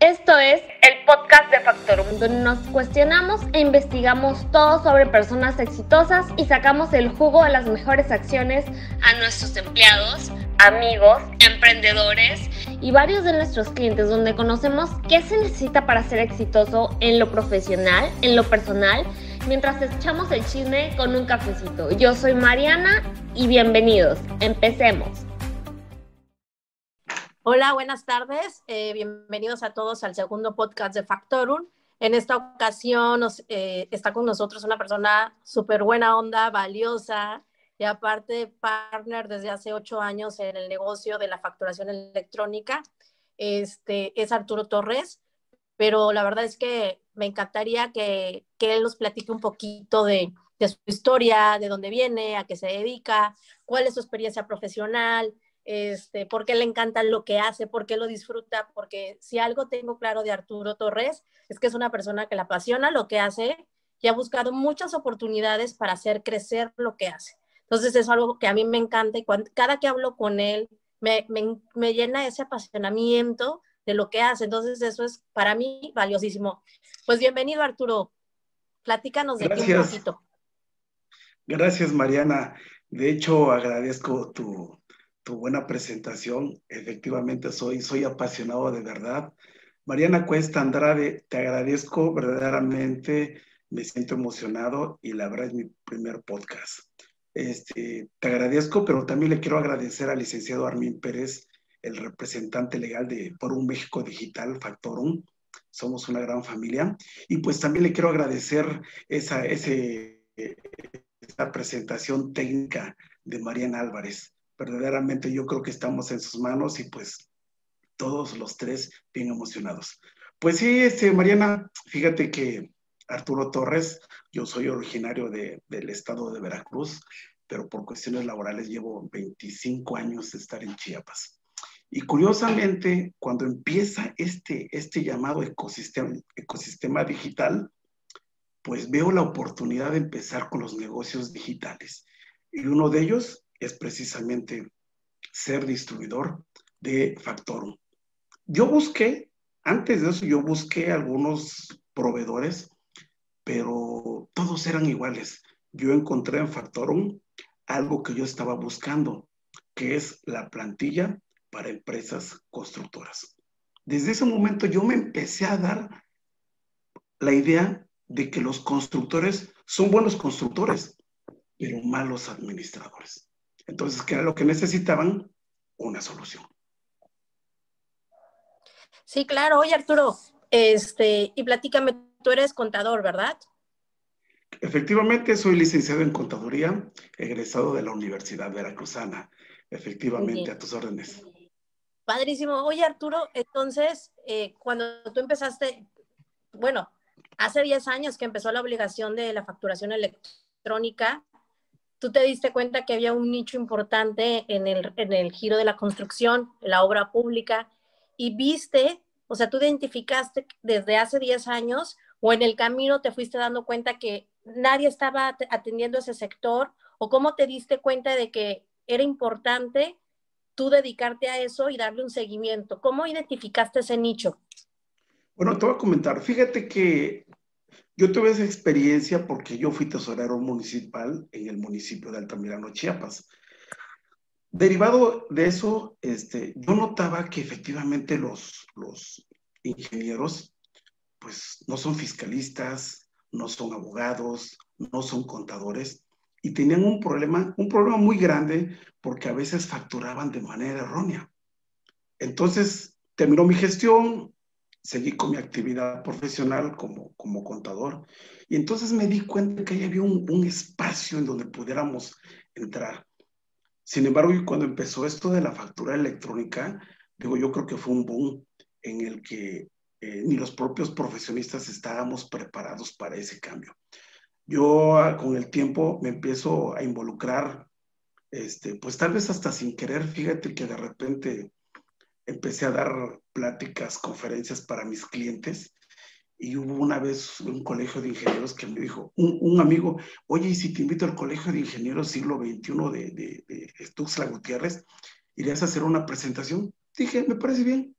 Esto es el podcast de Factorum, donde nos cuestionamos e investigamos todo sobre personas exitosas y sacamos el jugo de las mejores acciones a nuestros empleados, amigos, emprendedores y varios de nuestros clientes, donde conocemos qué se necesita para ser exitoso en lo profesional, en lo personal, mientras echamos el chisme con un cafecito. Yo soy Mariana y bienvenidos. Empecemos. Hola, buenas tardes. Eh, bienvenidos a todos al segundo podcast de Factorum. En esta ocasión eh, está con nosotros una persona súper buena onda, valiosa y aparte partner desde hace ocho años en el negocio de la facturación electrónica. Este es Arturo Torres, pero la verdad es que me encantaría que, él nos platique un poquito de su historia, de dónde viene, a qué se dedica, cuál es su experiencia profesional, este, por qué le encanta lo que hace, por qué lo disfruta, porque si algo tengo claro de Arturo Torres es que es una persona que le apasiona lo que hace y ha buscado muchas oportunidades para hacer crecer lo que hace. Entonces es algo que a mí me encanta y cada que hablo con él me, me, llena ese apasionamiento de lo que hace. Entonces eso es para mí valiosísimo. Pues bienvenido Arturo, platícanos de ti un poquito. Gracias Mariana. De hecho agradezco tu, tu buena presentación. Efectivamente, soy, soy apasionado de verdad. Mariana Cuesta Andrade, te agradezco verdaderamente, me siento emocionado y la verdad es mi primer podcast. Este, te agradezco, pero también le quiero agradecer al licenciado Armin Pérez, el representante legal de Forum México Digital, Factorum. Somos una gran familia. Y pues también le quiero agradecer esa, ese, esa presentación técnica de Mariana Álvarez verdaderamente yo creo que estamos en sus manos y pues todos los tres bien emocionados. Pues sí, este, Mariana, fíjate que Arturo Torres, yo soy originario de, del estado de Veracruz, pero por cuestiones laborales llevo 25 años de estar en Chiapas. Y curiosamente, cuando empieza este, este llamado ecosistema, ecosistema digital, pues veo la oportunidad de empezar con los negocios digitales. Y uno de ellos es precisamente ser distribuidor de Factorum. Yo busqué, antes de eso yo busqué algunos proveedores, pero todos eran iguales. Yo encontré en Factorum algo que yo estaba buscando, que es la plantilla para empresas constructoras. Desde ese momento yo me empecé a dar la idea de que los constructores son buenos constructores, pero malos administradores. Entonces, ¿qué era lo que necesitaban? Una solución. Sí, claro. Oye, Arturo, este, y platícame, tú eres contador, ¿verdad? Efectivamente, soy licenciado en contaduría, egresado de la Universidad Veracruzana. Efectivamente, a tus órdenes. Padrísimo. Oye, Arturo, entonces, eh, cuando tú empezaste, bueno, hace 10 años que empezó la obligación de la facturación electrónica, tú te diste cuenta que había un nicho importante en el, en el giro de la construcción, la obra pública, y viste, o sea, tú identificaste desde hace 10 años o en el camino te fuiste dando cuenta que nadie estaba atendiendo ese sector, o cómo te diste cuenta de que era importante tú dedicarte a eso y darle un seguimiento. ¿Cómo identificaste ese nicho? Bueno, te voy a comentar. Fíjate que yo tuve esa experiencia porque yo fui tesorero municipal en el municipio de Altamirano, Chiapas. Derivado de eso, este, yo notaba que efectivamente los, los ingenieros, pues no son fiscalistas, no son abogados, no son contadores, y tenían un problema, un problema muy grande porque a veces facturaban de manera errónea. Entonces, terminó mi gestión, seguí con mi actividad profesional como, como contador y entonces me di cuenta que ahí había un, un espacio en donde pudiéramos entrar. Sin embargo, cuando empezó esto de la factura electrónica, digo, yo creo que fue un boom en el que eh, ni los propios profesionistas estábamos preparados para ese cambio. Yo ah, con el tiempo me empiezo a involucrar, este, pues tal vez hasta sin querer, fíjate que de repente empecé a dar pláticas, conferencias para mis clientes y hubo una vez un colegio de ingenieros que me dijo, un, amigo, oye, ¿y si te invito al colegio de ingenieros siglo XXI de, de, de Tuxtla Gutiérrez, irías a hacer una presentación? Dije, me parece bien.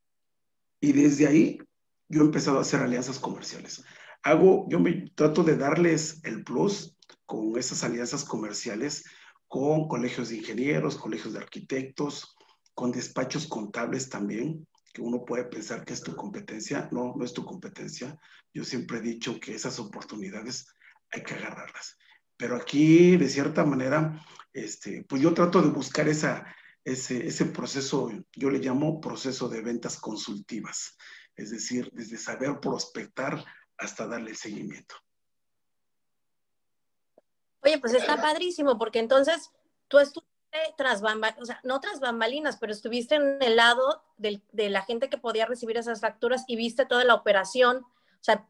Y desde ahí yo he empezado a hacer alianzas comerciales. Hago, yo me trato de darles el plus con esas alianzas comerciales con colegios de ingenieros, colegios de arquitectos, con despachos contables también, que uno puede pensar que es tu competencia. No, no es tu competencia. Yo siempre he dicho que esas oportunidades hay que agarrarlas. Pero aquí, de cierta manera, este, pues yo trato de buscar esa, ese, ese proceso, yo le llamo proceso de ventas consultivas, es decir, desde saber prospectar hasta darle el seguimiento. Oye, pues está padrísimo, porque entonces tú estuviste tras bambalinas, o sea, no tras bambalinas, pero estuviste en el lado de la gente que podía recibir esas facturas y viste toda la operación. O sea,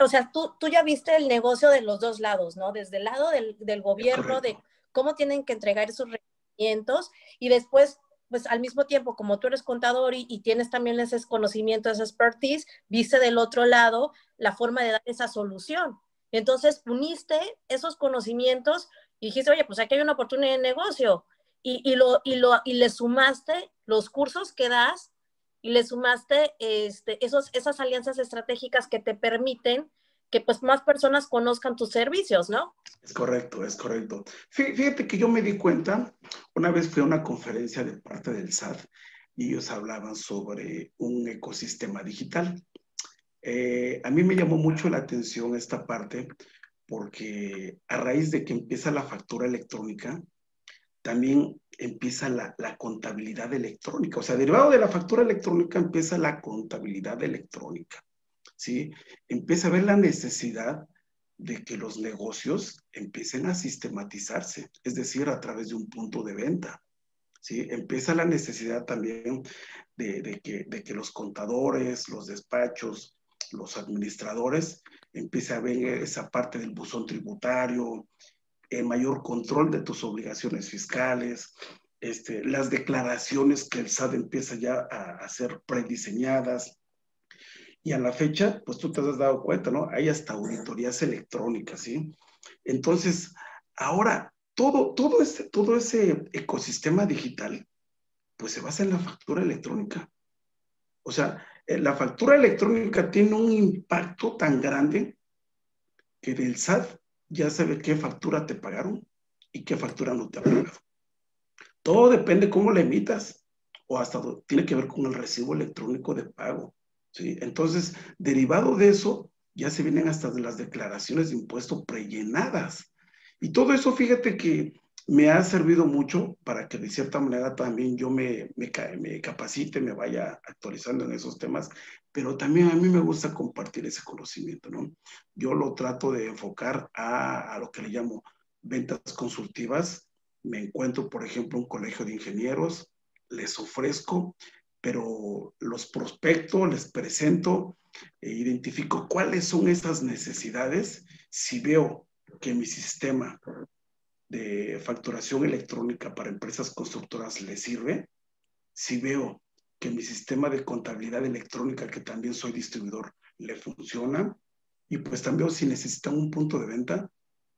o sea tú, tú ya viste el negocio de los dos lados, ¿no? Desde el lado del, del gobierno, de cómo tienen que entregar esos requerimientos y después pues al mismo tiempo, como tú eres contador y, y, tienes también ese conocimiento, esa expertise, viste del otro lado la forma de dar esa solución. Entonces, uniste esos conocimientos y dijiste, oye, pues aquí hay una oportunidad de negocio. Y, y, lo, y, lo, y le sumaste los cursos que das y le sumaste este, esos, esas alianzas estratégicas que te permiten que pues más personas conozcan tus servicios, ¿no? Es correcto, es correcto. Fíjate que yo me di cuenta, una vez fui a una conferencia de parte del SAT y ellos hablaban sobre un ecosistema digital. Eh, a mí me llamó mucho la atención esta parte porque a raíz de que empieza la factura electrónica, también empieza la, contabilidad electrónica. O sea, derivado de la factura electrónica empieza la contabilidad electrónica. ¿sí? Empieza a ver la necesidad de que los negocios empiecen a sistematizarse, es decir, a través de un punto de venta. ¿sí? Empieza la necesidad también de, que, de que los contadores, los despachos, los administradores, empiece a ver esa parte del buzón tributario, el mayor control de tus obligaciones fiscales, este, las declaraciones que el SAT empieza ya a hacer prediseñadas. Y a la fecha, pues tú te has dado cuenta, ¿no? Hay hasta auditorías electrónicas, ¿sí? Entonces, ahora, todo, todo, este, todo ese ecosistema digital, pues se basa en la factura electrónica. O sea, eh, la factura electrónica tiene un impacto tan grande que del SAT ya sabe qué factura te pagaron y qué factura no te ha pagado. Todo depende cómo la emitas o hasta tiene que ver con el recibo electrónico de pago. ¿sí? Entonces, derivado de eso, ya se vienen hasta de las declaraciones de impuesto prellenadas. Y todo eso, fíjate que me ha servido mucho para que de cierta manera también yo me, me, me, capacite, me vaya actualizando en esos temas, pero también a mí me gusta compartir ese conocimiento, ¿no? Yo lo trato de enfocar a, a lo que le llamo ventas consultivas. Me encuentro, por ejemplo, un colegio de ingenieros, les ofrezco, pero los prospecto, les presento, e identifico cuáles son esas necesidades. Si veo que mi sistema de facturación electrónica para empresas constructoras le sirve, si veo que mi sistema de contabilidad electrónica, que también soy distribuidor, le funciona, y pues también si necesitan un punto de venta,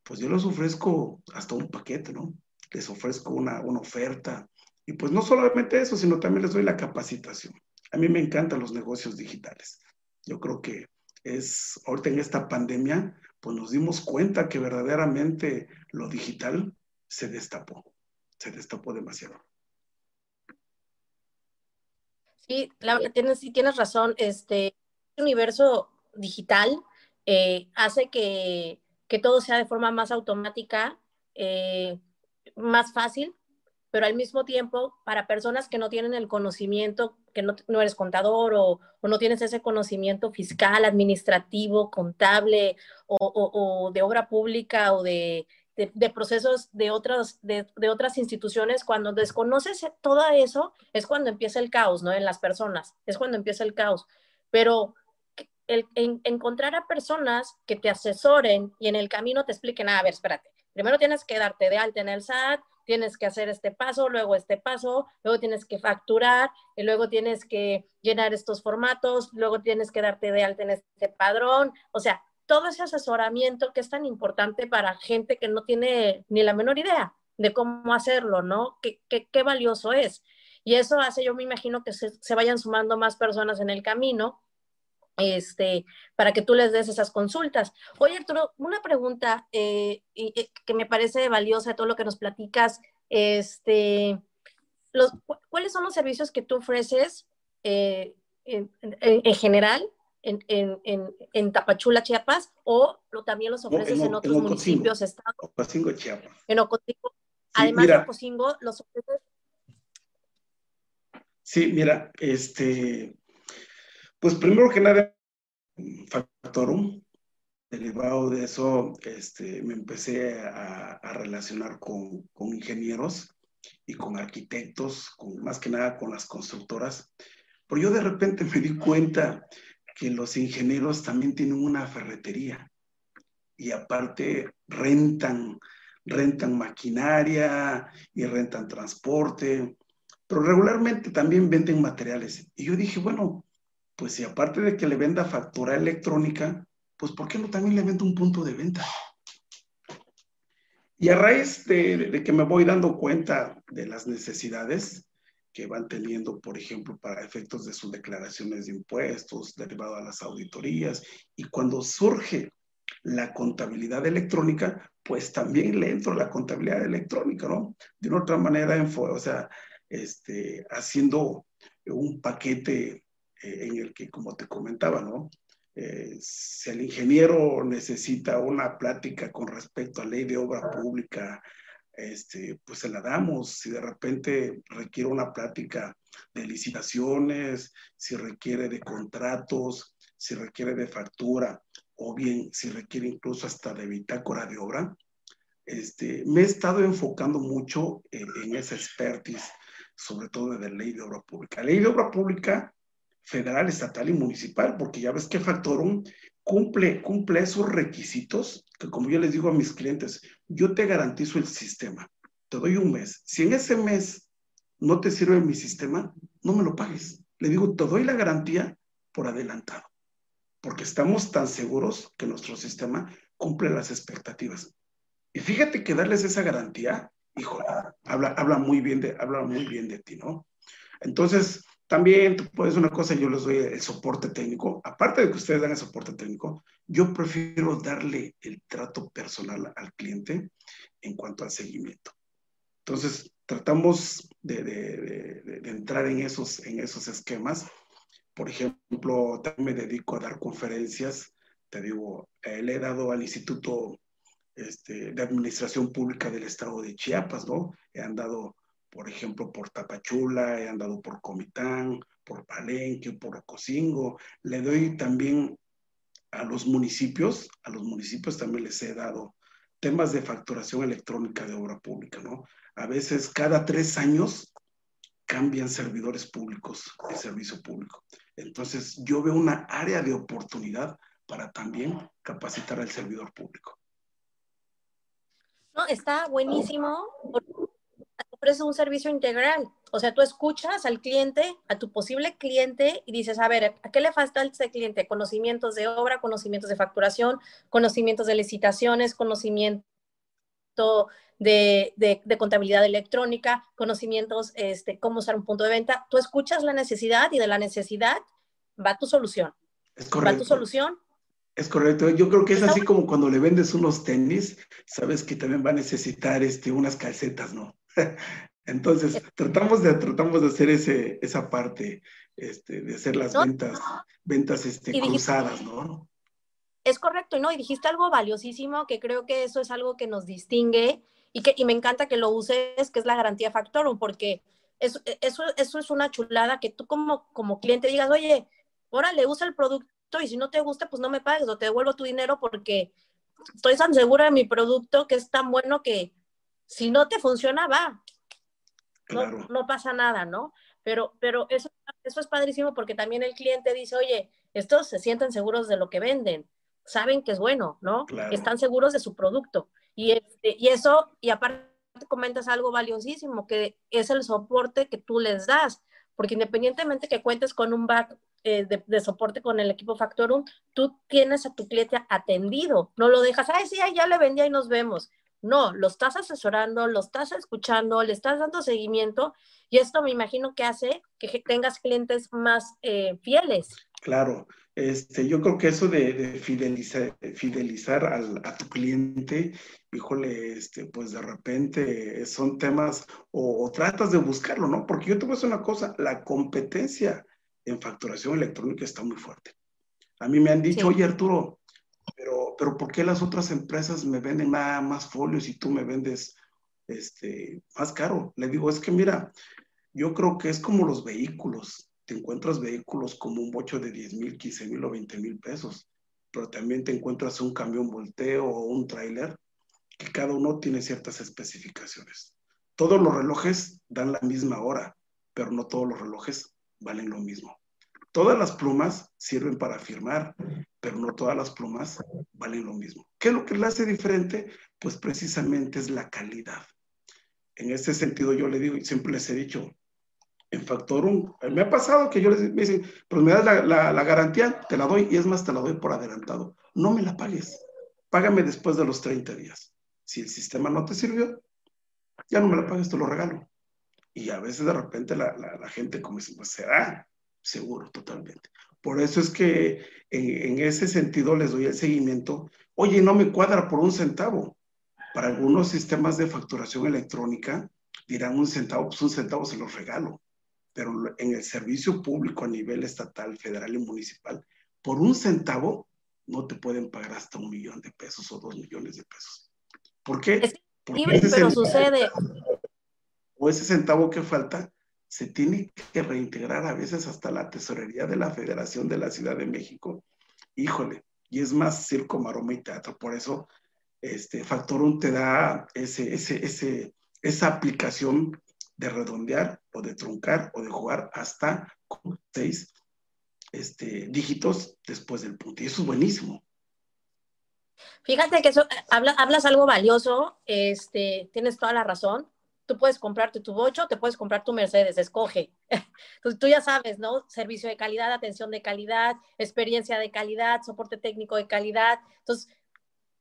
pues yo les ofrezco hasta un paquete, ¿no? Les ofrezco una, una oferta. Y pues no solamente eso, sino también les doy la capacitación. A mí me encantan los negocios digitales. Yo creo que es, ahorita en esta pandemia, pues nos dimos cuenta que verdaderamente lo digital se destapó, se destapó demasiado. Sí, tienes, sí tienes razón, este universo digital eh, hace que, que, todo sea de forma más automática, eh, más fácil, pero al mismo tiempo para personas que no tienen el conocimiento, que no, eres contador o, no tienes ese conocimiento fiscal, administrativo, contable o, de obra pública o de, procesos de otras, de, otras instituciones, cuando desconoces todo eso, es cuando empieza el caos, ¿no? En las personas, es cuando empieza el caos. Pero encontrar a personas que te asesoren y en el camino te expliquen, ah, a ver, espérate, primero tienes que darte de alta en el SAT, tienes que hacer este paso, luego este paso, luego tienes que facturar, y luego tienes que llenar estos formatos, luego tienes que darte de alta en este padrón, o sea, todo ese asesoramiento que es tan importante para gente que no tiene ni la menor idea de cómo hacerlo, ¿no? Qué, qué, qué valioso es. Y eso hace, yo me imagino, que se, se, vayan sumando más personas en el camino este, para que tú les des esas consultas. Oye, Arturo, una pregunta eh, que me parece valiosa de todo lo que nos platicas. Este, los, ¿Cuáles son los servicios que tú ofreces eh, en, general en, en, Tapachula, Chiapas, o también los ofreces en, otros municipios, estados? Ocosingo, Chiapas. En Ocosingo. Además de Ocosingo, los ofreces. Sí, mira, este, pues primero que nada, Factorum, derivado de eso, este, me empecé a, relacionar con, con, ingenieros y con arquitectos, con, más que nada con las constructoras. Pero yo de repente me di cuenta que los ingenieros también tienen una ferretería y aparte rentan, rentan maquinaria y rentan transporte, pero regularmente también venden materiales. Y yo dije, bueno, pues si aparte de que le venda factura electrónica, pues ¿por qué no también le vendo un punto de venta? Y a raíz de, que me voy dando cuenta de las necesidades que van teniendo, por ejemplo, para efectos de sus declaraciones de impuestos, derivado a las auditorías, y cuando surge la contabilidad electrónica, pues también le entro la contabilidad electrónica, ¿no? De una otra manera, o sea, este, haciendo un paquete en el que, como te comentaba, ¿no? Eh, si el ingeniero necesita una plática con respecto a ley de obra pública, este, pues se la damos. Si de repente requiere una plática de licitaciones, si requiere de contratos, si requiere de factura, o bien si requiere incluso hasta de bitácora de obra, este, me he estado enfocando mucho en, en esa expertise, sobre todo de ley de obra pública. La ley de obra pública federal, estatal y municipal, porque ya ves que Factorum cumple, cumple esos requisitos que como yo les digo a mis clientes, yo te garantizo el sistema, te doy un mes. Si en ese mes no te sirve mi sistema, no me lo pagues. Le digo, te doy la garantía por adelantado, porque estamos tan seguros que nuestro sistema cumple las expectativas. Y fíjate que darles esa garantía, hijo, habla, habla, muy bien de, habla muy bien de ti, ¿no? Entonces, también tú puedes una cosa, yo les doy el soporte técnico. Aparte de que ustedes dan el soporte técnico, yo prefiero darle el trato personal al cliente en cuanto al seguimiento. Entonces, tratamos de, de, de, entrar en esos, en esos esquemas. Por ejemplo, también me dedico a dar conferencias. Te digo, eh, le he dado al Instituto este, de Administración Pública del Estado de Chiapas, ¿no? He andado por ejemplo, por Tapachula, he andado por Comitán, por Palenque, por Ocosingo. Le doy también a los municipios, a los municipios también les he dado temas de facturación electrónica de obra pública, ¿no? A veces cada tres años cambian servidores públicos de servicio público. Entonces, yo veo una área de oportunidad para también capacitar al servidor público. No, está buenísimo ofrece un servicio integral. O sea, tú escuchas al cliente, a tu posible cliente y dices, a ver, ¿a qué le falta a este cliente? Conocimientos de obra, conocimientos de facturación, conocimientos de licitaciones, conocimiento de, de, contabilidad electrónica, conocimientos, este, cómo usar un punto de venta. Tú escuchas la necesidad y de la necesidad va tu solución. Es correcto. Va tu solución es correcto. Yo creo que es así como cuando le vendes unos tenis, sabes que también va a necesitar este, unas calcetas, ¿no? Entonces, tratamos de, tratamos de hacer ese, esa parte, este, de hacer las ventas, ventas este, cruzadas, ¿no? Es correcto, ¿no? Y dijiste algo valiosísimo, que creo que eso es algo que nos distingue y que y me encanta que lo uses, que es la garantía Factorum, porque eso, eso, eso es una chulada que tú como, como cliente digas, oye, órale, usa el producto y si no te gusta, pues no me pagues o te devuelvo tu dinero porque estoy tan segura de mi producto que es tan bueno que si no te funciona, va. No, pasa nada, ¿no? Pero, pero eso, eso es padrísimo porque también el cliente dice, oye, estos se sienten seguros de lo que venden, saben que es bueno, ¿no? Están seguros de su producto. Y, este, y eso, y aparte comentas algo valiosísimo, que es el soporte que tú les das, porque independientemente que cuentes con un back eh, de, soporte con el equipo Factorum, tú tienes a tu cliente atendido, no lo dejas, ay, sí, ya le vendía y nos vemos. No, lo estás asesorando, lo estás escuchando, le estás dando seguimiento y esto me imagino que hace que tengas clientes más eh, fieles. Claro, este, yo creo que eso de, fidelizar, fidelizar al, a tu cliente, híjole, este, pues de repente son temas, o, tratas de buscarlo, ¿no? Porque yo te voy a decir una cosa, la competencia en facturación electrónica está muy fuerte. A mí me han dicho, oye Arturo, pero, pero ¿por qué las otras empresas me venden nada más folios y tú me vendes este, más caro? Le digo, es que mira, yo creo que es como los vehículos te encuentras vehículos como un bocho de 10 mil, 15 mil o 20 mil pesos, pero también te encuentras un camión volteo o un tráiler que cada uno tiene ciertas especificaciones. Todos los relojes dan la misma hora, pero no todos los relojes valen lo mismo. Todas las plumas sirven para firmar, pero no todas las plumas valen lo mismo. ¿Qué es lo que le hace diferente? Pues precisamente es la calidad. En ese sentido yo le digo, y siempre les he dicho, en Factorum. Me ha pasado que yo les me dicen, pues me das la, garantía, te la doy y es más, te la doy por adelantado. No me la pagues, págame después de los 30 días. Si el sistema no te sirvió, ya no me la pagues, te lo regalo. Y a veces de repente la, gente como dice, pues será, seguro, totalmente. Por eso es que en, en, ese sentido les doy el seguimiento. Oye, no me cuadra por un centavo. Para algunos sistemas de facturación electrónica dirán un centavo, pues un centavo se los regalo pero en el servicio público a nivel estatal, federal y municipal, por un centavo no te pueden pagar hasta un millón de pesos o dos millones de pesos. ¿Por qué? Es Porque pero sucede. O ese centavo que falta se tiene que reintegrar a veces hasta la tesorería de la Federación de la Ciudad de México. Híjole, y es más circo, maroma y teatro. Por eso, este, Factorum te da ese, ese, ese, esa aplicación de redondear o de truncar o de jugar hasta seis este, dígitos después del punto. Y eso es buenísimo. Fíjate que eso, eh, hablas algo valioso, este, tienes toda la razón. Tú puedes comprarte tu bocho, te puedes comprar tu Mercedes, escoge. Entonces, tú ya sabes, ¿no? Servicio de calidad, atención de calidad, experiencia de calidad, soporte técnico de calidad. Entonces,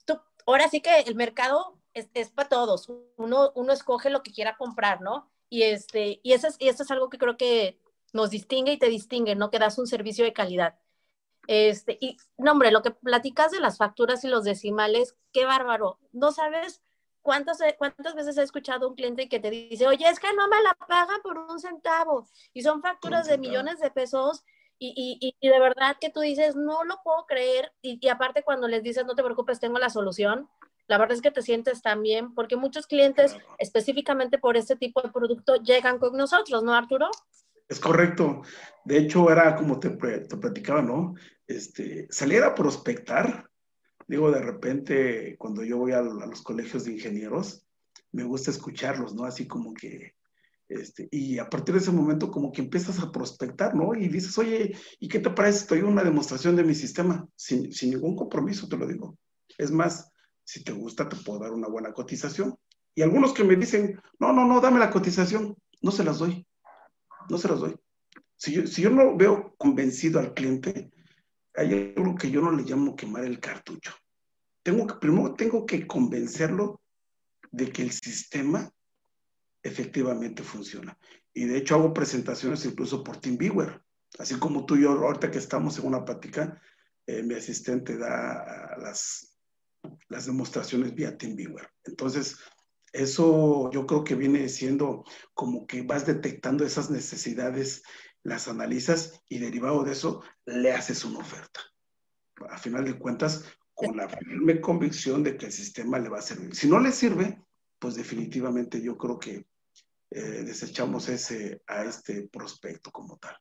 tú, ahora sí que el mercado es, es para todos. Uno, uno escoge lo que quiera comprar, ¿no? Y, este, y, eso es, y eso es algo que creo que nos distingue y te distingue, ¿no? Que das un servicio de calidad. Este, y, no, lo que platicas de las facturas y los decimales, qué bárbaro. No sabes cuántas, cuántas veces he escuchado un cliente que te dice, oye, es que no me la pagan por un centavo. Y son facturas de millones de pesos. Y, y, y, de verdad que tú dices, no lo puedo creer. Y, y aparte cuando les dices, no te preocupes, tengo la solución, la verdad es que te sientes tan bien, porque muchos clientes, específicamente por este tipo de producto, llegan con nosotros, ¿no, Arturo? Es correcto. De hecho, era como te, te platicaba, ¿no? Este, salir a prospectar. Digo, de repente, cuando yo voy a, los colegios de ingenieros, me gusta escucharlos, ¿no? Así como que, este, y a partir de ese momento como que empiezas a prospectar, ¿no? Y dices, oye, ¿y qué te parece? Estoy una demostración de mi sistema, sin, sin ningún compromiso, te lo digo. Es más, si te gusta, te puedo dar una buena cotización. Y algunos que me dicen, no, no, no, dame la cotización, no se las doy. No se las doy. Si yo, si yo no veo convencido al cliente, hay algo que yo no le llamo quemar el cartucho. Tengo que, primero tengo que convencerlo de que el sistema efectivamente funciona. Y de hecho hago presentaciones incluso por TeamViewer. Así como tú y yo, ahorita que estamos en una plática, eh, mi asistente da las, las demostraciones vía TeamViewer. Entonces, eso yo creo que viene siendo como que vas detectando esas necesidades, las analizas y derivado de eso le haces una oferta. A final de cuentas, con la firme convicción de que el sistema le va a servir. Si no le sirve, pues definitivamente yo creo que eh, desechamos ese, a este prospecto como tal.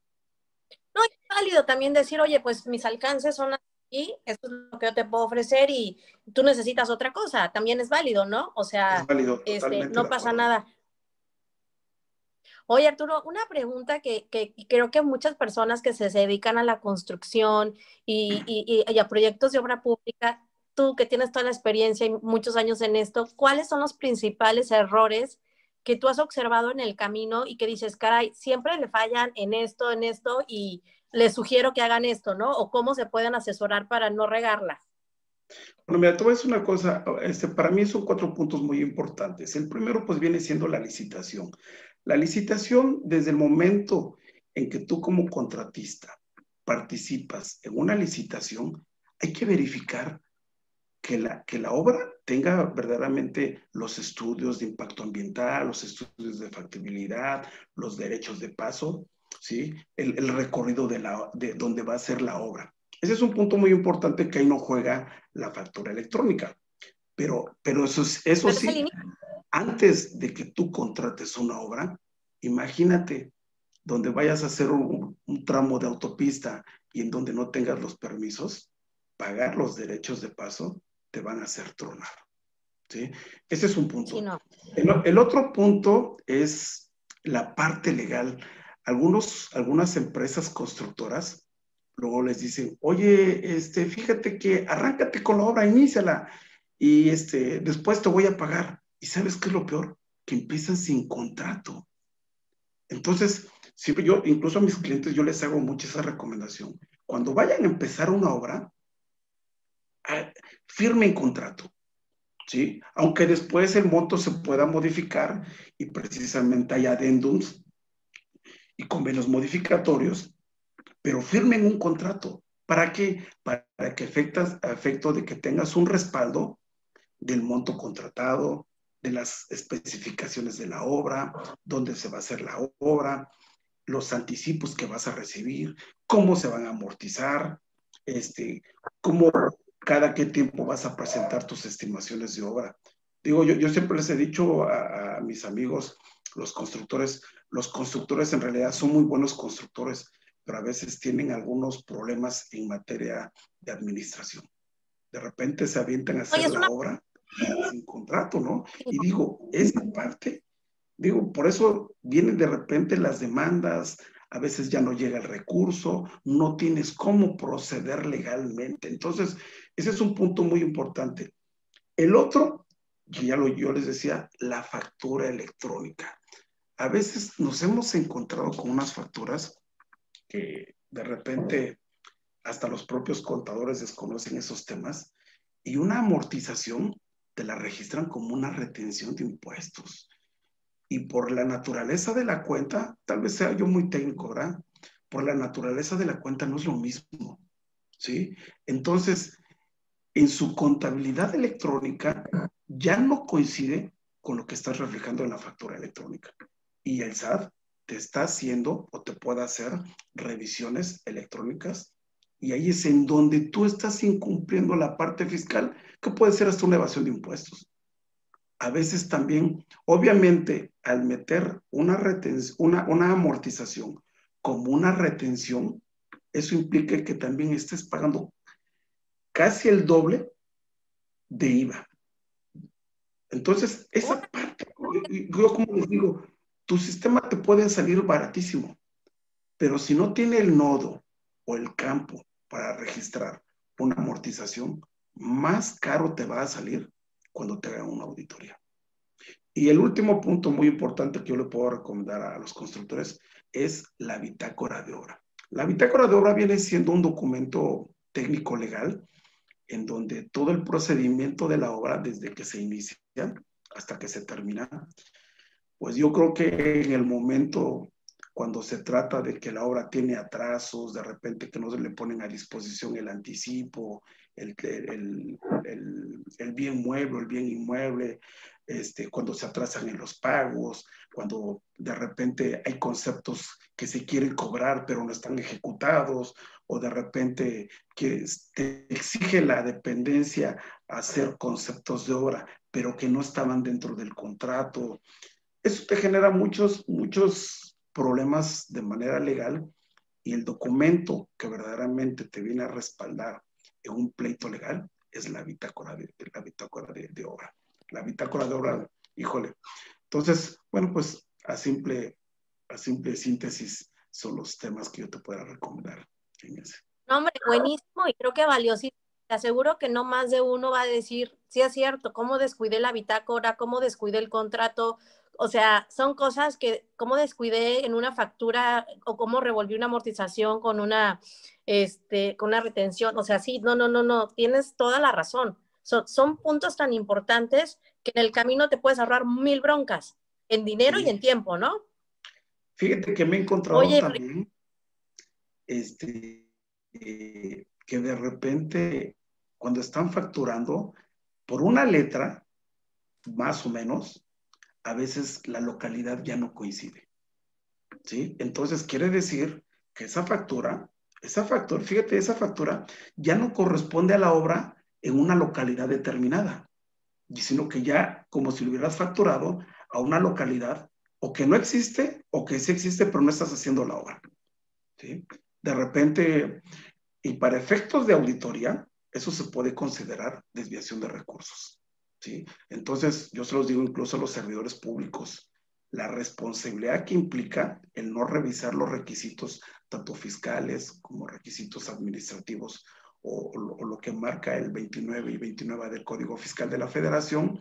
No, es válido también decir, oye, pues mis alcances son y esto es lo que yo te puedo ofrecer y tú necesitas otra cosa, también es válido, ¿no? O sea, este, no pasa nada. Oye, Arturo, una pregunta que, creo que muchas personas que se dedican a la construcción y, y, a proyectos de obra pública, tú que tienes toda la experiencia y muchos años en esto, ¿cuáles son los principales errores que tú has observado en el camino y que dices, caray, siempre le fallan en esto, en esto y, les sugiero que hagan esto, ¿no? O cómo se pueden asesorar para no regarla. Bueno, mira, te voy a decir una cosa, este, para mí son cuatro puntos muy importantes. El primero, pues, viene siendo la licitación. La licitación, desde el momento en que tú como contratista participas en una licitación, hay que verificar que la, que la obra tenga verdaderamente los estudios de impacto ambiental, los estudios de factibilidad, los derechos de paso, ¿sí? el, el recorrido de, la, de donde va a ser la obra. Ese es un punto muy importante que ahí no juega la factura electrónica. Pero, pero eso, eso sí, antes de que tú contrates una obra, imagínate donde vayas a hacer un, un, tramo de autopista y en donde no tengas los permisos, pagar los derechos de paso te van a hacer tronar. ¿sí? Ese es un punto. Sí, no. el, el, otro punto es la parte legal. Algunos, algunas empresas constructoras luego les dicen, oye, este, fíjate que arráncate con la obra, iníciala y este, después te voy a pagar. ¿Y sabes qué es lo peor? Que empiezan sin contrato. Entonces, siempre yo, incluso a mis clientes, yo les hago mucho esa recomendación. Cuando vayan a empezar una obra, firmen contrato, ¿sí? Aunque después el monto se pueda modificar y precisamente hay adendums y convenios modificatorios, pero firmen un contrato. ¿Para qué? Para que efectas, a efecto de que tengas un respaldo del monto contratado, de las especificaciones de la obra, dónde se va a hacer la obra, los anticipos que vas a recibir, cómo se van a amortizar, este, cómo cada qué tiempo vas a presentar tus estimaciones de obra. Digo, yo, yo siempre les he dicho a, a, mis amigos, los constructores, los constructores en realidad son muy buenos constructores, pero a veces tienen algunos problemas en materia de administración. De repente se avientan a hacer Oye, la una... obra sin contrato, ¿no? Y digo, esta parte, digo, por eso vienen de repente las demandas, a veces ya no llega el recurso, no tienes cómo proceder legalmente. Entonces, ese es un punto muy importante. El otro, que ya lo yo les decía, la factura electrónica. A veces nos hemos encontrado con unas facturas que de repente hasta los propios contadores desconocen esos temas y una amortización te la registran como una retención de impuestos. Y por la naturaleza de la cuenta, tal vez sea yo muy técnico, ¿verdad? Por la naturaleza de la cuenta no es lo mismo, ¿sí? Entonces, en su contabilidad electrónica ya no coincide con lo que estás reflejando en la factura electrónica. Y el SAT te está haciendo o te puede hacer revisiones electrónicas y ahí es en donde tú estás incumpliendo la parte fiscal, que puede ser hasta una evasión de impuestos. A veces también, obviamente, al meter una, una, una amortización como una retención, eso implica que también estés pagando casi el doble de IVA. Entonces, esa parte, yo como les digo, tu sistema te puede salir baratísimo, pero si no tiene el nodo o el campo para registrar una amortización, más caro te va a salir cuando te hagan una auditoría. Y el último punto muy importante que yo le puedo recomendar a los constructores es la bitácora de obra. La bitácora de obra viene siendo un documento técnico legal en donde todo el procedimiento de la obra, desde que se inicia hasta que se termina, pues yo creo que en el momento cuando se trata de que la obra tiene atrasos, de repente que no se le ponen a disposición el anticipo, el, el, el, el bien mueble, el bien inmueble, este, cuando se atrasan en los pagos, cuando de repente hay conceptos que se quieren cobrar pero no están ejecutados, o de repente que te exige la dependencia hacer conceptos de obra, pero que no estaban dentro del contrato. Eso te genera muchos, muchos problemas de manera legal y el documento que verdaderamente te viene a respaldar en un pleito legal es la bitácora de, la bitácora de, de obra. La bitácora de obra, híjole. Entonces, bueno, pues a simple, a simple síntesis son los temas que yo te pueda recomendar. No, hombre, buenísimo y creo que valiosísimo. Te aseguro que no más de uno va a decir, sí es cierto, cómo descuidé la bitácora, cómo descuidé el contrato, o sea, son cosas que, cómo descuidé en una factura o cómo revolví una amortización con una, este, con una retención, o sea, sí, no, no, no, no, tienes toda la razón. So, son puntos tan importantes que en el camino te puedes ahorrar mil broncas, en dinero sí. y en tiempo, ¿no? Fíjate que me he encontrado Oye, también este, eh, que de repente, cuando están facturando, por una letra, más o menos, a veces la localidad ya no coincide. ¿Sí? Entonces quiere decir que esa factura, esa factura, fíjate, esa factura ya no corresponde a la obra en una localidad determinada, sino que ya como si lo hubieras facturado a una localidad o que no existe o que sí existe pero no estás haciendo la obra. ¿sí? De repente, y para efectos de auditoría, eso se puede considerar desviación de recursos. Entonces, yo se los digo incluso a los servidores públicos, la responsabilidad que implica el no revisar los requisitos, tanto fiscales como requisitos administrativos, o, o, lo que marca el 29 y 29 del Código Fiscal de la Federación,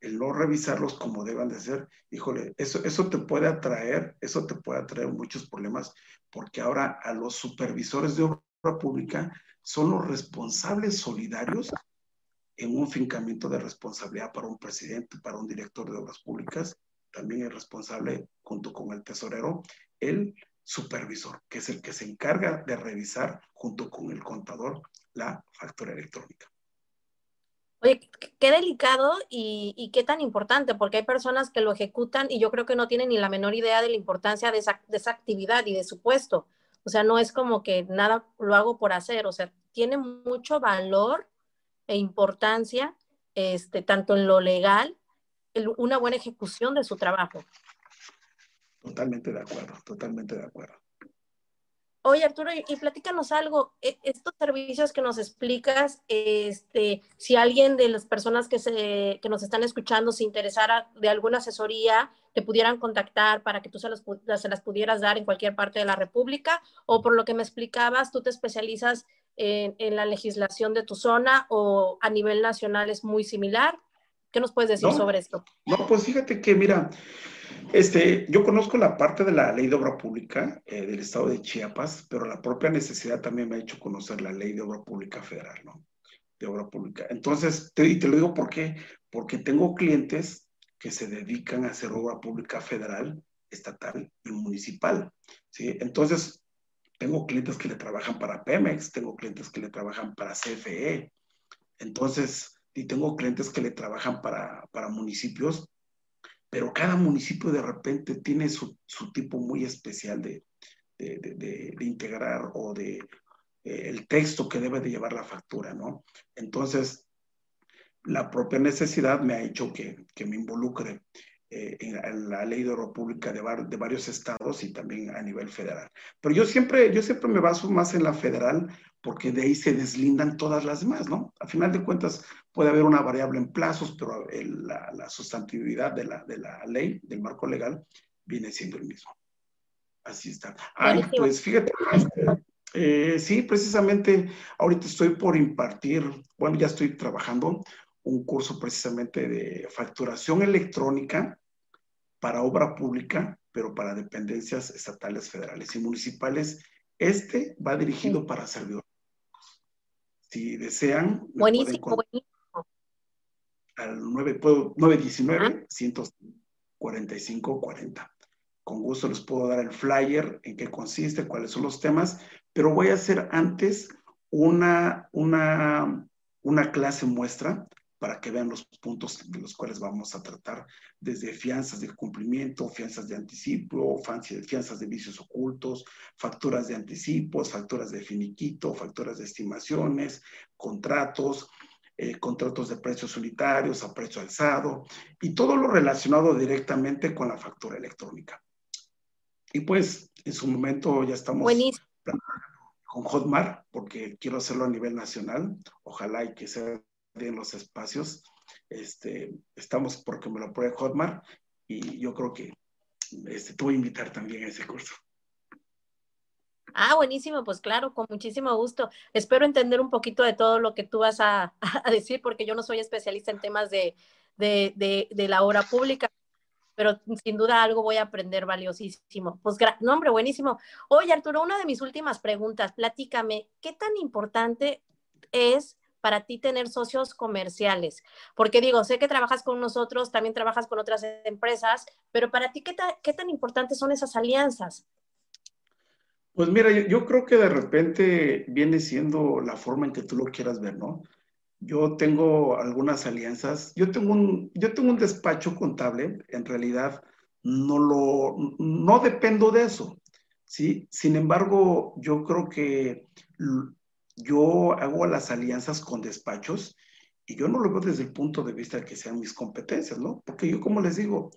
el no revisarlos como deban de ser, híjole, eso, eso te puede atraer, eso te puede atraer muchos problemas, porque ahora a los supervisores de obra pública son los responsables solidarios en un fincamiento de responsabilidad para un presidente, para un director de obras públicas, también es responsable junto con el tesorero, el supervisor, que es el que se encarga de revisar junto con el contador la factura electrónica. Oye, qué delicado y, qué tan importante, porque hay personas que lo ejecutan y yo creo que no tienen ni la menor idea de la importancia de esa, de esa actividad y de su puesto. O sea, no es como que nada lo hago por hacer, o sea, tiene mucho valor e importancia, este, tanto en lo legal, una buena ejecución de su trabajo. Totalmente de acuerdo, totalmente de acuerdo. Oye, Arturo, y, platícanos algo, e, estos servicios que nos explicas, este, si alguien de las personas que, se, que nos están escuchando se interesara de alguna asesoría, te pudieran contactar para que tú se las, se las pudieras dar en cualquier parte de la República, o por lo que me explicabas, tú te especializas en, en la legislación de tu zona o a nivel nacional es muy similar. ¿Qué nos puedes decir sobre esto? No, pues fíjate que, mira, este, yo conozco la parte de la ley de obra pública eh, del estado de Chiapas, pero la propia necesidad también me ha hecho conocer la ley de obra pública federal, ¿no? De obra pública. Entonces, te, y te lo digo por qué, porque tengo clientes que se dedican a hacer obra pública federal, estatal y municipal, ¿sí? Entonces, tengo clientes que le trabajan para Pemex, tengo clientes que le trabajan para CFE, entonces, y tengo clientes que le trabajan para, para municipios pero cada municipio de repente tiene su, tipo muy especial de, integrar o de eh, el texto que debe de llevar la factura, ¿no? Entonces, la propia necesidad me ha hecho que, me involucre eh, en, la ley de obra pública de, de, varios estados y también a nivel federal. Pero yo siempre, yo siempre me baso más en la federal porque de ahí se deslindan todas las demás, ¿no? A final de cuentas puede haber una variable en plazos, pero la, sustantividad de la, de la ley, del marco legal, viene siendo el mismo. Así está. Ay, pues fíjate, eh, sí, precisamente ahorita estoy por impartir, bueno, ya estoy trabajando un curso precisamente de facturación electrónica para obra pública, pero para dependencias estatales, federales y municipales. Este va dirigido para servidores si desean, buenísimo, buenísimo. Al 919 145 40. Con gusto les puedo dar el flyer, en qué consiste, cuáles son los temas, pero voy a hacer antes una, una, una clase muestra para que vean los puntos de los cuales vamos a tratar, desde fianzas de cumplimiento, fianzas de anticipo, fianzas de vicios ocultos, facturas de anticipos, facturas de finiquito, facturas de estimaciones, contratos, eh, contratos de precios unitarios a precio alzado y todo lo relacionado directamente con la factura electrónica. Y pues en su momento ya estamos con Hotmart porque quiero hacerlo a nivel nacional. Ojalá y que sea en los espacios. Este, estamos porque me lo pruebe Hotmart y yo creo que este, te voy a invitar también a ese curso. Ah, buenísimo, pues claro, con muchísimo gusto. Espero entender un poquito de todo lo que tú vas a, decir, porque yo no soy especialista en temas de, de, de, la obra pública, pero sin duda algo voy a aprender valiosísimo. Pues, no, hombre, buenísimo. Oye, Arturo, una de mis últimas preguntas, platícame, ¿qué tan importante es para ti tener socios comerciales? Porque digo, sé que trabajas con nosotros, también trabajas con otras empresas, pero para ti, ¿qué, tan importantes son esas alianzas? Pues mira, yo, creo que de repente viene siendo la forma en que tú lo quieras ver, ¿no? Yo tengo algunas alianzas, yo tengo un, yo tengo un despacho contable, en realidad no lo, no dependo de eso, ¿sí? Sin embargo, yo creo que yo hago las alianzas con despachos y yo no lo veo desde el punto de vista de que sean mis competencias, ¿no? Porque yo, como les digo,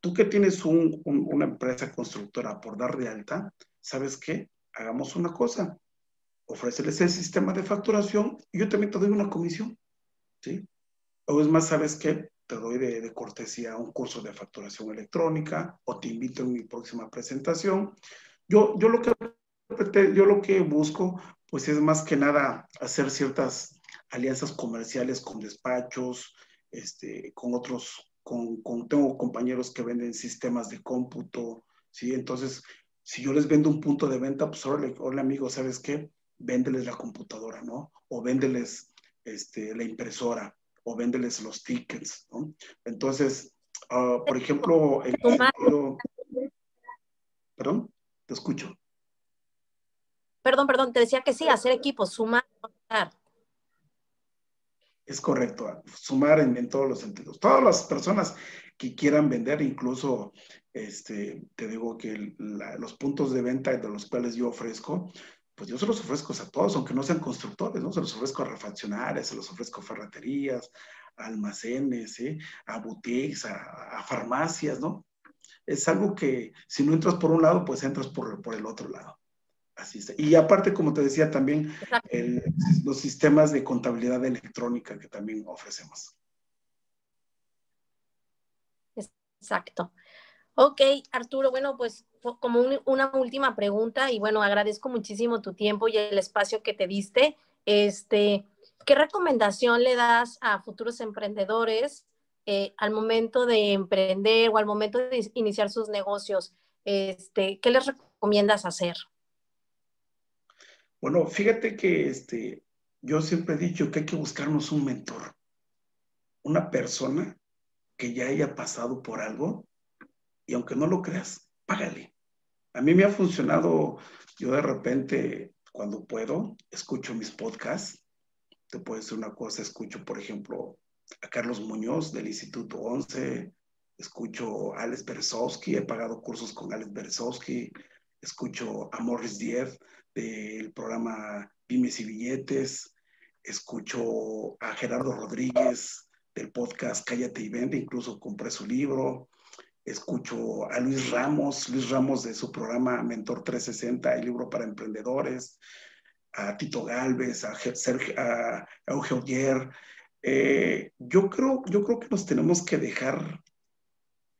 tú que tienes una empresa constructora por dar de alta, ¿sabes qué? Hagamos una cosa, ofréceles el sistema de facturación y yo también te doy una comisión, ¿sí? O es más, ¿sabes qué? Te doy de, cortesía un curso de facturación electrónica o te invito en mi próxima presentación. Yo, yo, lo que, yo lo que busco, pues es más que nada hacer ciertas alianzas comerciales con despachos, este, con otros, con, con, tengo compañeros que venden sistemas de cómputo, ¿sí? Entonces, si yo les vendo un punto de venta, pues hola amigo, ¿sabes qué? Véndeles la computadora, ¿no? O véndeles este, la impresora, o véndeles los tickets, ¿no? Entonces, ah, por ejemplo, perdón, te escucho. Perdón, perdón, te decía que sí, hacer equipo, sumar, Es correcto, sumar en, en, todos los sentidos. Todas las personas que quieran vender, incluso este, te digo que los puntos de venta de los cuales yo ofrezco, pues yo se los ofrezco a todos, aunque no sean constructores, ¿no? Se los ofrezco a refaccionarias, se los ofrezco a ferreterías, a almacenes, ¿sí? a boutiques, a, farmacias, ¿no? Es algo que si no entras por un lado, pues entras por, por el otro lado. Así está. Y aparte, como te decía, también los sistemas de contabilidad electrónica que también ofrecemos. Exacto. Ok, Arturo, bueno, pues como una última pregunta y bueno, agradezco muchísimo tu tiempo y el espacio que te diste. Este, ¿qué recomendación le das a futuros emprendedores eh, al momento de emprender o al momento de iniciar sus negocios? Este, ¿Qué les recomiendas hacer? Bueno, fíjate que este, yo siempre he dicho que hay que buscarnos un mentor, una persona que ya haya pasado por algo y aunque no lo creas, págale. A mí me ha funcionado, yo de repente, cuando puedo, escucho mis podcasts. Te puedo decir una cosa, escucho, por ejemplo, a Carlos Muñoz del Instituto 11, escucho a Alex Beresowski, he pagado cursos con Alex Beresowski, escucho a Morris Diez del programa Pymes y Billetes, escucho a Gerardo Rodríguez del podcast Cállate y Vende, incluso compré su libro, escucho a Luis Ramos, Luis Ramos de su programa Mentor 360, el libro para emprendedores, a Tito Galvez, a, Sergio, a Eugenio eh, yo, creo, yo creo que nos tenemos que dejar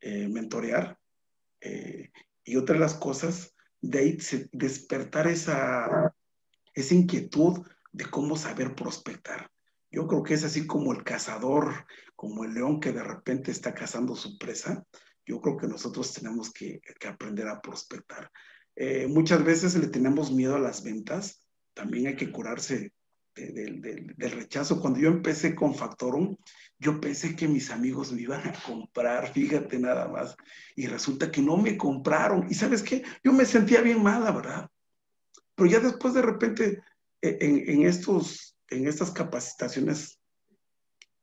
eh, mentorear. Eh, y otra de las cosas, de ahí despertar esa, esa inquietud de cómo saber prospectar. Yo creo que es así como el cazador, como el león que de repente está cazando su presa yo creo que nosotros tenemos que, aprender a prospectar. Eh, muchas veces le tenemos miedo a las ventas, también hay que curarse del rechazo. Cuando yo empecé con Factorum, yo pensé que mis amigos me iban a comprar, fíjate nada más, y resulta que no me compraron. Y sabes qué, yo me sentía bien mal, la verdad. Pero ya después de repente, e, en, estos, en estas capacitaciones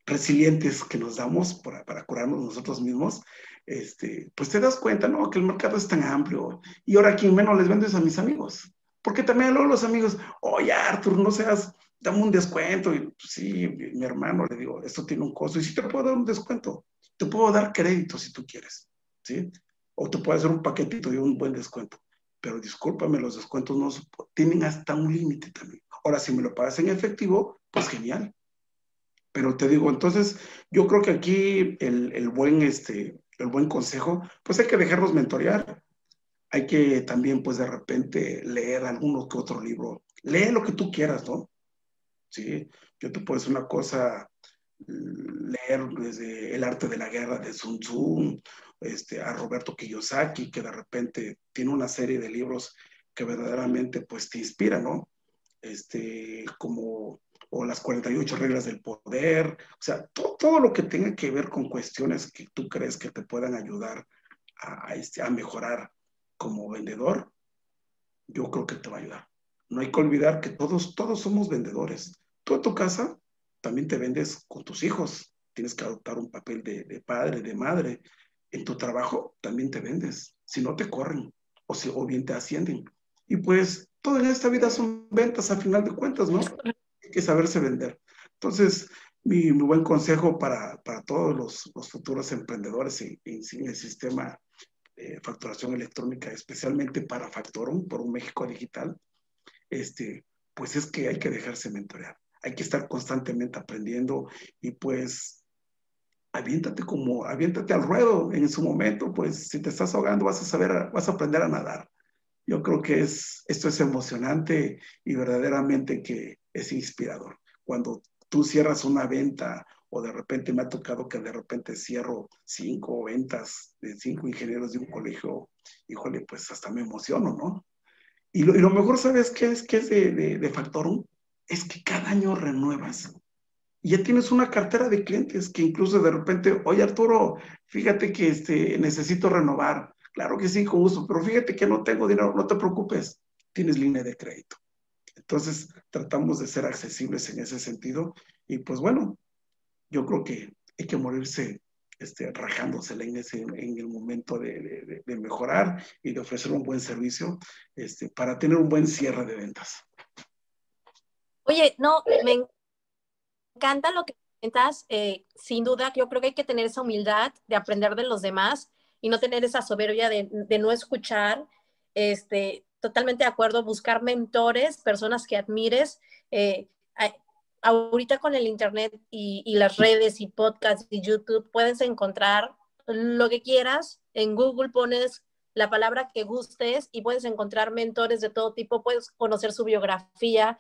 resilientes que nos damos para, para curarnos nosotros mismos, este, pues te das cuenta, ¿no? Que el mercado es tan amplio y ahora quien menos les vendes a mis amigos. Porque también luego los amigos, oye Arthur, no seas, dame un descuento. Y pues, sí, mi, hermano le digo, esto tiene un costo y si te puedo dar un descuento, te puedo dar crédito si tú quieres, ¿sí? O te puedo hacer un paquetito de un buen descuento. Pero discúlpame, los descuentos no tienen hasta un límite también. Ahora, si me lo pagas en efectivo, pues genial. Pero te digo, entonces, yo creo que aquí el, el buen, este, el buen consejo, pues hay que dejarnos mentorear. Hay que también, pues de repente, leer alguno que otro libro. Lee lo que tú quieras, ¿no? Sí, yo te puedo decir una cosa, leer desde El arte de la guerra de Sun Tzu, este, a Roberto Kiyosaki, que de repente tiene una serie de libros que verdaderamente pues te inspira, ¿no? Este, como o las 48 reglas del poder, o sea, todo lo que tenga que ver con cuestiones que tú crees que te puedan ayudar a, este, a mejorar como vendedor, yo creo que te va a ayudar. No hay que olvidar que todos, todos somos vendedores. Tú en tu casa también te vendes con tus hijos. Tienes que adoptar un papel de, de padre, de madre. En tu trabajo también te vendes. Si no te corren o, si, o bien te ascienden. Y pues todo en esta vida son ventas a final de cuentas, ¿no? Hay que saberse vender. Entonces, mi, buen consejo para, para todos los, los, futuros emprendedores en, en, el sistema de facturación electrónica, especialmente para Factorum, por un México digital, este, pues es que hay que dejarse mentorear. Hay que estar constantemente aprendiendo y pues aviéntate como, aviéntate al ruedo en su momento, pues si te estás ahogando vas a saber, vas a aprender a nadar. Yo creo que es, esto es emocionante y verdaderamente que es inspirador. Cuando tú cierras una venta o de repente me ha tocado que de repente cierro cinco ventas de cinco ingenieros de un colegio, híjole, pues hasta me emociono, ¿no? Y lo, y lo mejor, ¿sabes qué es, qué es de, de, de Factorum? Es que cada año renuevas. Y ya tienes una cartera de clientes que incluso de repente, oye Arturo, fíjate que este, necesito renovar. Claro que sí, con gusto, pero fíjate que no tengo dinero, no te preocupes, tienes línea de crédito. Entonces, tratamos de ser accesibles en ese sentido y pues bueno, yo creo que hay que morirse este, rajándosela en, ese, en el momento de, de, de, mejorar y de ofrecer un buen servicio este, para tener un buen cierre de ventas. Oye, no, me encanta lo que comentas. Eh, sin duda, yo creo que hay que tener esa humildad de aprender de los demás y no tener esa soberbia de, de no escuchar. Este, totalmente de acuerdo, buscar mentores, personas que admires. Eh, ahorita con el Internet y, y, las redes y podcasts y YouTube puedes encontrar lo que quieras. En Google pones la palabra que gustes y puedes encontrar mentores de todo tipo, puedes conocer su biografía,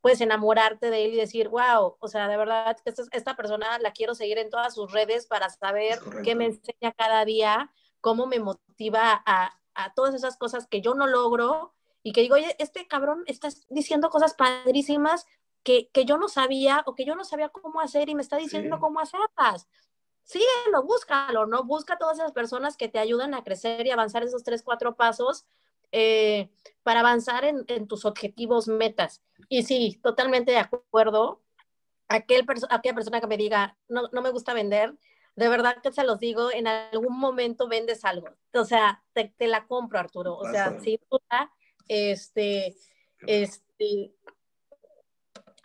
puedes enamorarte de él y decir, wow, o sea, de verdad, esta, esta persona la quiero seguir en todas sus redes para saber qué me enseña cada día, cómo me motiva a, a todas esas cosas que yo no logro y que digo, oye, este cabrón está diciendo cosas padrísimas que, que yo no sabía o que yo no sabía cómo hacer y me está diciendo sí. cómo hacerlas. Síguelo, búscalo, ¿no? Busca todas esas personas que te ayudan a crecer y avanzar esos tres, cuatro pasos eh, para avanzar en, en, tus objetivos, metas. Y sí, totalmente de acuerdo. Aquel perso aquella persona que me diga, no, no me gusta vender, de verdad que se los digo, en algún momento vendes algo. O sea, te, te la compro, Arturo. O sea, sin duda, este, este,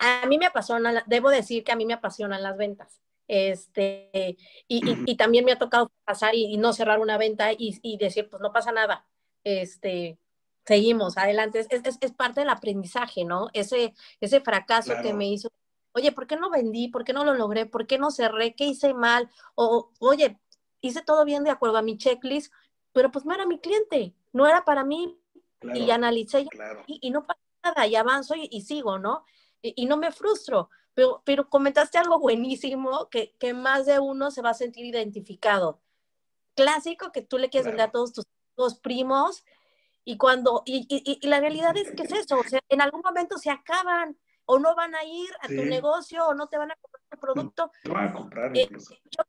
a mí me apasiona, debo decir que a mí me apasionan las ventas. Este, y, y, y también me ha tocado pasar y, y no cerrar una venta y, decir, pues no pasa nada. Este, seguimos adelante. Es, es, es parte del aprendizaje, ¿no? Ese, ese fracaso claro. que me hizo oye, ¿por qué no vendí? ¿Por qué no lo logré? ¿Por qué no cerré? ¿Qué hice mal? O, oye, hice todo bien de acuerdo a mi checklist, pero pues no era mi cliente, no era para mí. Claro, y analicé claro. y, y, no pasa nada, y avanzo y sigo, ¿no? Y, y, no me frustro. Pero, pero comentaste algo buenísimo que, que, más de uno se va a sentir identificado. Clásico que tú le quieres claro. vender a todos tus, tus primos y cuando, y, y, y, la realidad es que es eso, o sea, en algún momento se acaban, o no van a ir a sí. tu negocio o no te van a comprar tu producto. No, van a comprar eh, yo,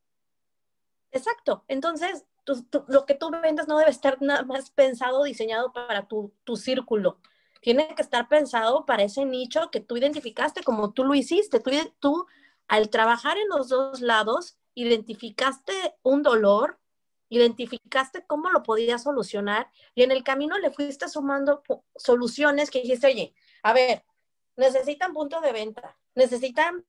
exacto. Entonces, tú, tú, lo que tú vendes no debe estar nada más pensado, diseñado para tu, tu círculo. Tiene que estar pensado para ese nicho que tú identificaste como tú lo hiciste. Tú, tú al trabajar en los dos lados, identificaste un dolor, identificaste cómo lo podías solucionar y en el camino le fuiste sumando soluciones que dijiste, oye, a ver, necesitan punto de venta, necesitan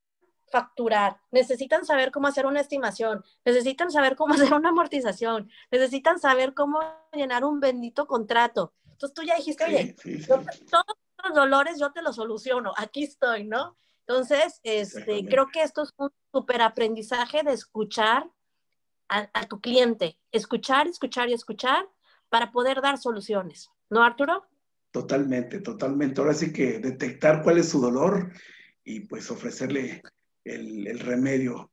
facturar, necesitan saber cómo hacer una estimación, necesitan saber cómo hacer una amortización, necesitan saber cómo llenar un bendito contrato. Entonces tú ya dijiste, oye, sí, sí, sí. todos los dolores yo te los soluciono, aquí estoy, ¿no? Entonces, este, creo que esto es un súper aprendizaje de escuchar a, a, tu cliente, escuchar, escuchar y escuchar para poder dar soluciones, ¿no, Arturo? Totalmente, totalmente. Ahora sí que detectar cuál es su dolor y pues ofrecerle el, el remedio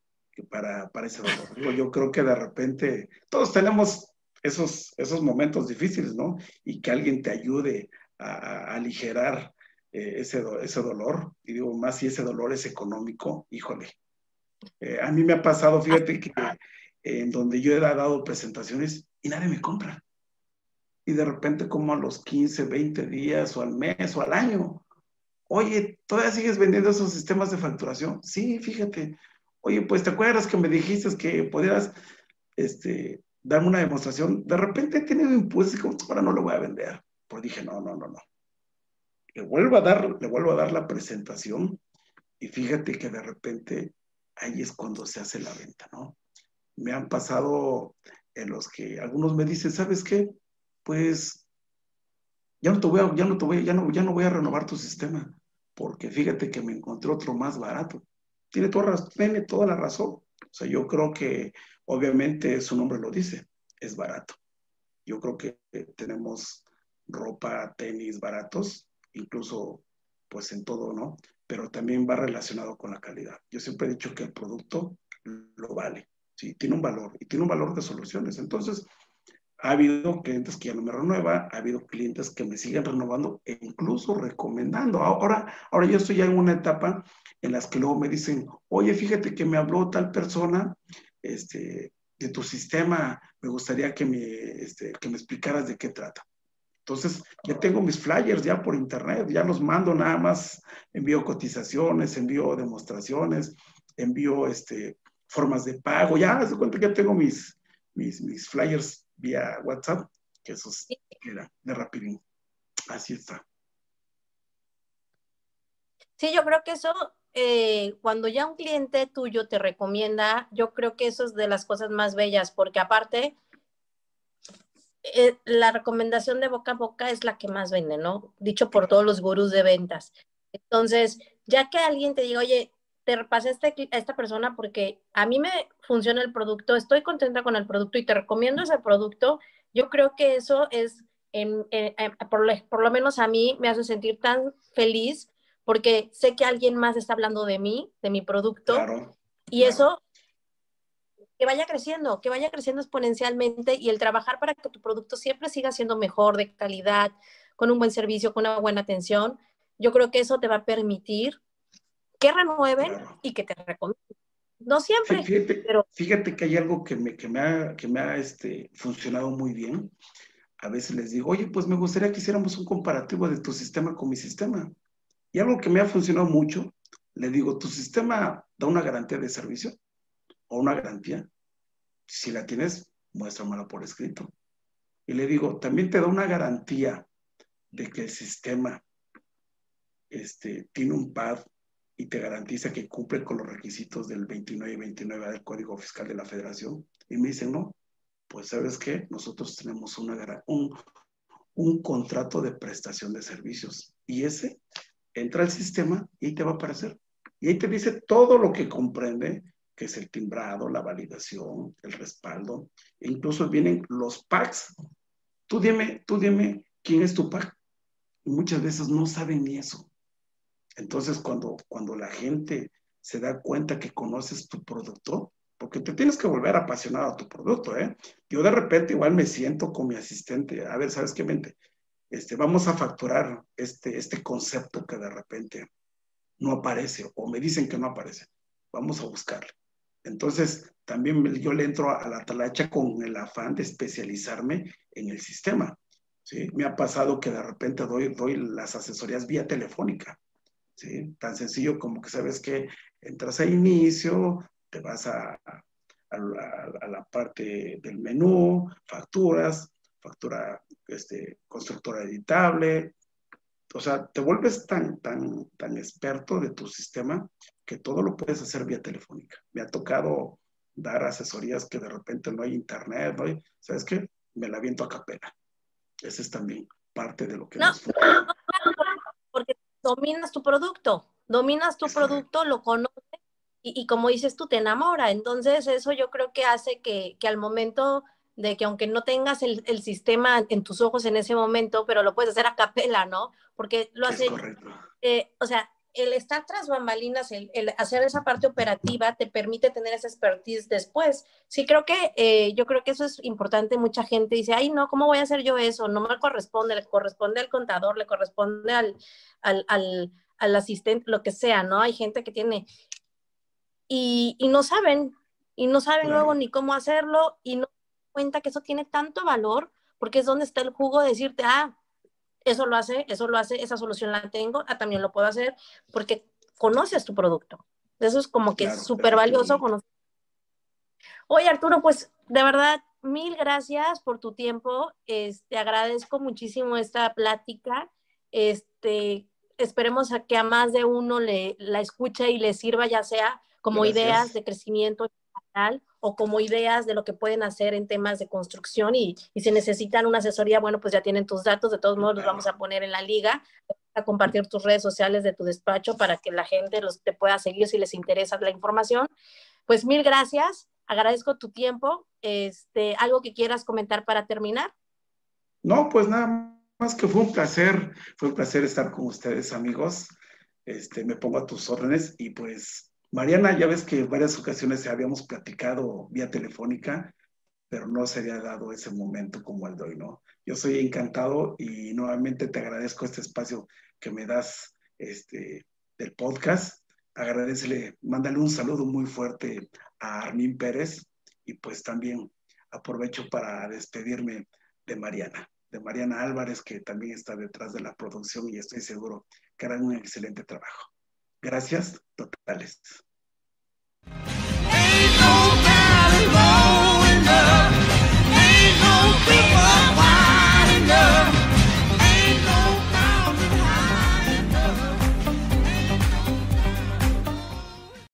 para, para ese dolor. Yo creo que de repente todos tenemos esos, esos momentos difíciles, ¿no? Y que alguien te ayude a, aligerar eh, ese, ese dolor. Y digo, más si ese dolor es económico, híjole. Eh, a mí me ha pasado, fíjate que en donde yo he dado presentaciones y nadie me compra. y de repente como a los 15, 20 días o al mes o al año, oye, ¿todavía sigues vendiendo esos sistemas de facturación? Sí, fíjate. Oye, pues te acuerdas que me dijiste que podías este, darme una demostración. De repente he tenido impulsos y como, ahora no lo voy a vender. Pues dije, no, no, no, no. Le vuelvo a dar, le vuelvo a dar la presentación y fíjate que de repente ahí es cuando se hace la venta, ¿no? Me han pasado en los que algunos me dicen, ¿sabes qué? Pues ya no te voy a, ya no te voy, ya no, ya no voy a renovar tu sistema, porque fíjate que me encontré otro más barato. Tiene toda, tiene toda la razón. O sea, yo creo que obviamente su nombre lo dice, es barato. Yo creo que tenemos ropa, tenis baratos, incluso pues en todo, ¿no? Pero también va relacionado con la calidad. Yo siempre he dicho que el producto lo vale, ¿sí? Tiene un valor y tiene un valor de soluciones. Entonces, ha habido clientes que ya no me renueva, ha habido clientes que me siguen renovando e incluso recomendando. Ahora, ahora yo estoy ya en una etapa en las que luego me dicen, oye, fíjate que me habló tal persona este, de tu sistema, me gustaría que me, este, que me explicaras de qué trata. Entonces, ya tengo mis flyers ya por internet, ya los mando nada más, envío cotizaciones, envío demostraciones, envío este, formas de pago, ya, de cuenta que ya tengo mis, mis, mis flyers vía WhatsApp, que eso es de rapidín. Así está. Sí, yo creo que eso, eh, cuando ya un cliente tuyo te recomienda, yo creo que eso es de las cosas más bellas, porque aparte, eh, la recomendación de boca a boca es la que más vende, ¿no? Dicho por todos los gurús de ventas. Entonces, ya que alguien te diga, oye, te repasé a, este, esta persona porque a mí me funciona el producto, estoy contenta con el producto y te recomiendo ese producto, yo creo que eso es, en, por, por, lo menos a mí, me hace sentir tan feliz porque sé que alguien más está hablando de mí, de mi producto, y eso que vaya creciendo, que vaya creciendo exponencialmente y el trabajar para que tu producto siempre siga siendo mejor, de calidad, con un buen servicio, con una buena atención, yo creo que eso te va a permitir que renueven y que te recomienden. No siempre, fíjate, pero... Fíjate que hay algo que me, que me ha, que me ha este, funcionado muy bien. A veces les digo, oye, pues me gustaría que hiciéramos un comparativo de tu sistema con mi sistema. Y algo que me ha funcionado mucho, le digo, ¿tu sistema da una garantía de servicio? ¿O una garantía? Si la tienes, muéstramela por escrito. Y le digo, también te da una garantía de que el sistema este, tiene un pad y te garantiza que cumple con los requisitos del 29 y 29 del Código Fiscal de la Federación. Y me dicen, no, pues sabes qué, nosotros tenemos una, un, un contrato de prestación de servicios y ese entra al sistema y ahí te va a aparecer. Y ahí te dice todo lo que comprende, que es el timbrado, la validación, el respaldo, e incluso vienen los packs. Tú dime, tú dime quién es tu pack. Y muchas veces no saben ni eso. Entonces, cuando, cuando la gente se da cuenta que conoces tu producto, porque te tienes que volver apasionado a tu producto, ¿eh? Yo de repente igual me siento con mi asistente, a ver, ¿sabes qué mente? Este, vamos a facturar este, este concepto que de repente no aparece o me dicen que no aparece. Vamos a buscarlo. Entonces, también yo le entro a la talacha con el afán de especializarme en el sistema. ¿sí? Me ha pasado que de repente doy, doy las asesorías vía telefónica. ¿sí? Tan sencillo como que sabes que entras a inicio, te vas a, a, la parte del menú, facturas, factura este, constructora editable. O sea, te vuelves tan, tan, tan experto de tu sistema que todo lo puedes hacer vía telefónica. Me ha tocado dar asesorías que de repente no hay internet, ¿no? ¿Sabes qué? Me la viento a capela. Ese es también parte de lo que nos Porque dominas tu producto, dominas tu producto, lo conoces y, y, como dices tú, te enamora. Entonces, eso yo creo que hace que, que al momento de que aunque no tengas el, el, sistema en tus ojos en ese momento, pero lo puedes hacer a capela, ¿no? Porque lo hace, eh, o sea, el estar tras bambalinas, el, el, hacer esa parte operativa te permite tener esa expertise después. Sí, creo que eh, yo creo que eso es importante. Mucha gente dice, ay, no, ¿cómo voy a hacer yo eso? No me corresponde, le corresponde al contador, le corresponde al, al, al, al asistente, lo que sea, ¿no? Hay gente que tiene y, y no saben, y no saben claro. luego ni cómo hacerlo y no cuenta que eso tiene tanto valor porque es donde está el jugo de decirte, ah, eso lo hace, eso lo hace, esa solución la tengo, ah, también lo puedo hacer, porque conoces tu producto. Eso es como que es súper valioso conocer. Oye, Arturo, pues de verdad, mil gracias por tu tiempo. Este, agradezco muchísimo esta plática. Este, esperemos a que a más de uno le la escuche y le sirva, ya sea como ideas de crecimiento o como ideas de lo que pueden hacer en temas de construcción y, y, si necesitan una asesoría, bueno, pues ya tienen tus datos, de todos modos los vamos a poner en la liga, a compartir tus redes sociales de tu despacho para que la gente los, te pueda seguir si les interesa la información. Pues mil gracias, agradezco tu tiempo. Este, ¿Algo que quieras comentar para terminar? No, pues nada más que fue un placer, fue un placer estar con ustedes, amigos. Este, me pongo a tus órdenes y pues, Mariana, ya ves que en varias ocasiones habíamos platicado vía telefónica, pero no se había dado ese momento como el de hoy, ¿no? Yo soy encantado y nuevamente te agradezco este espacio que me das este, del podcast. Agradecele, mándale un saludo muy fuerte a Armin Pérez y pues también aprovecho para despedirme de Mariana de Mariana Álvarez, que también está detrás de la producción y estoy seguro que harán un excelente trabajo gracias totales.